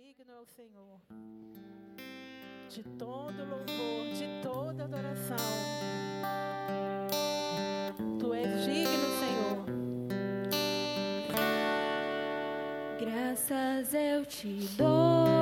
digno é o Senhor. De todo louvor, de toda adoração. Tu és digno, Senhor. Graças eu te dou.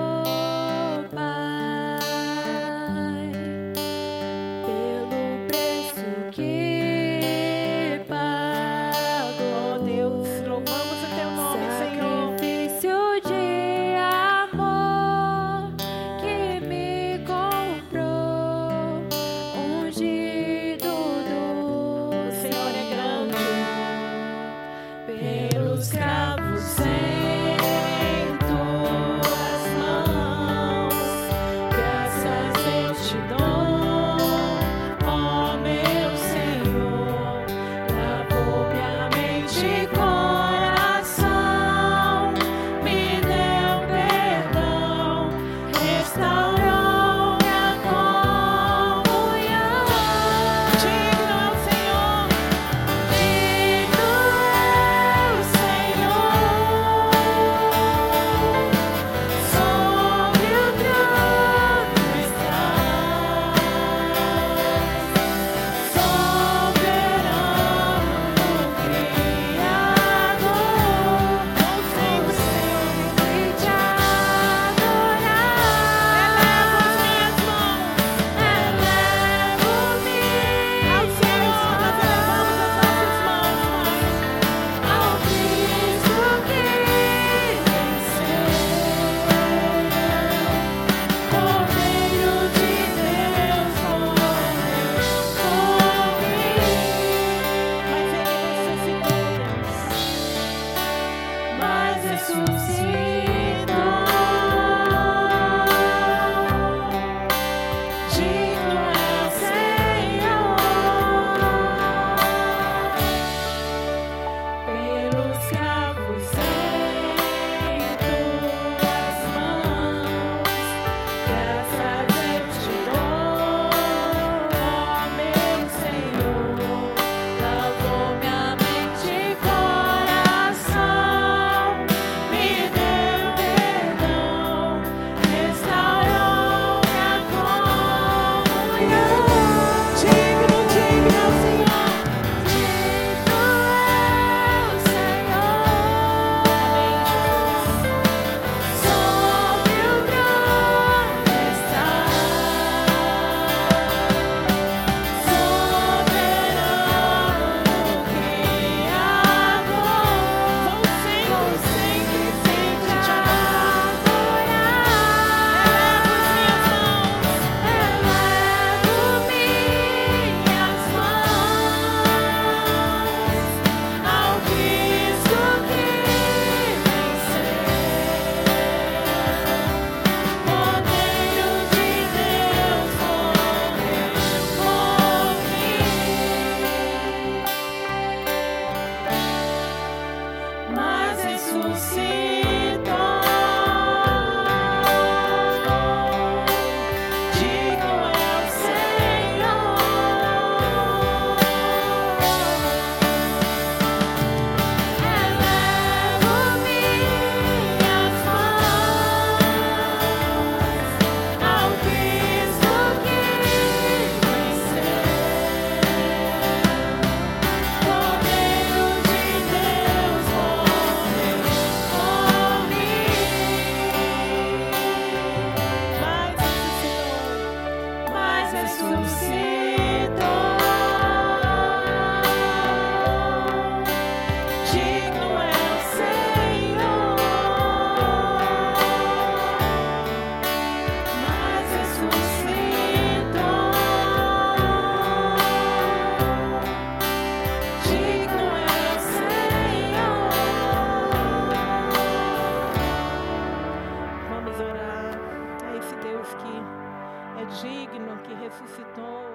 Deus que é digno, que ressuscitou,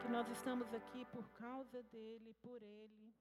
que nós estamos aqui por causa dele, por ele.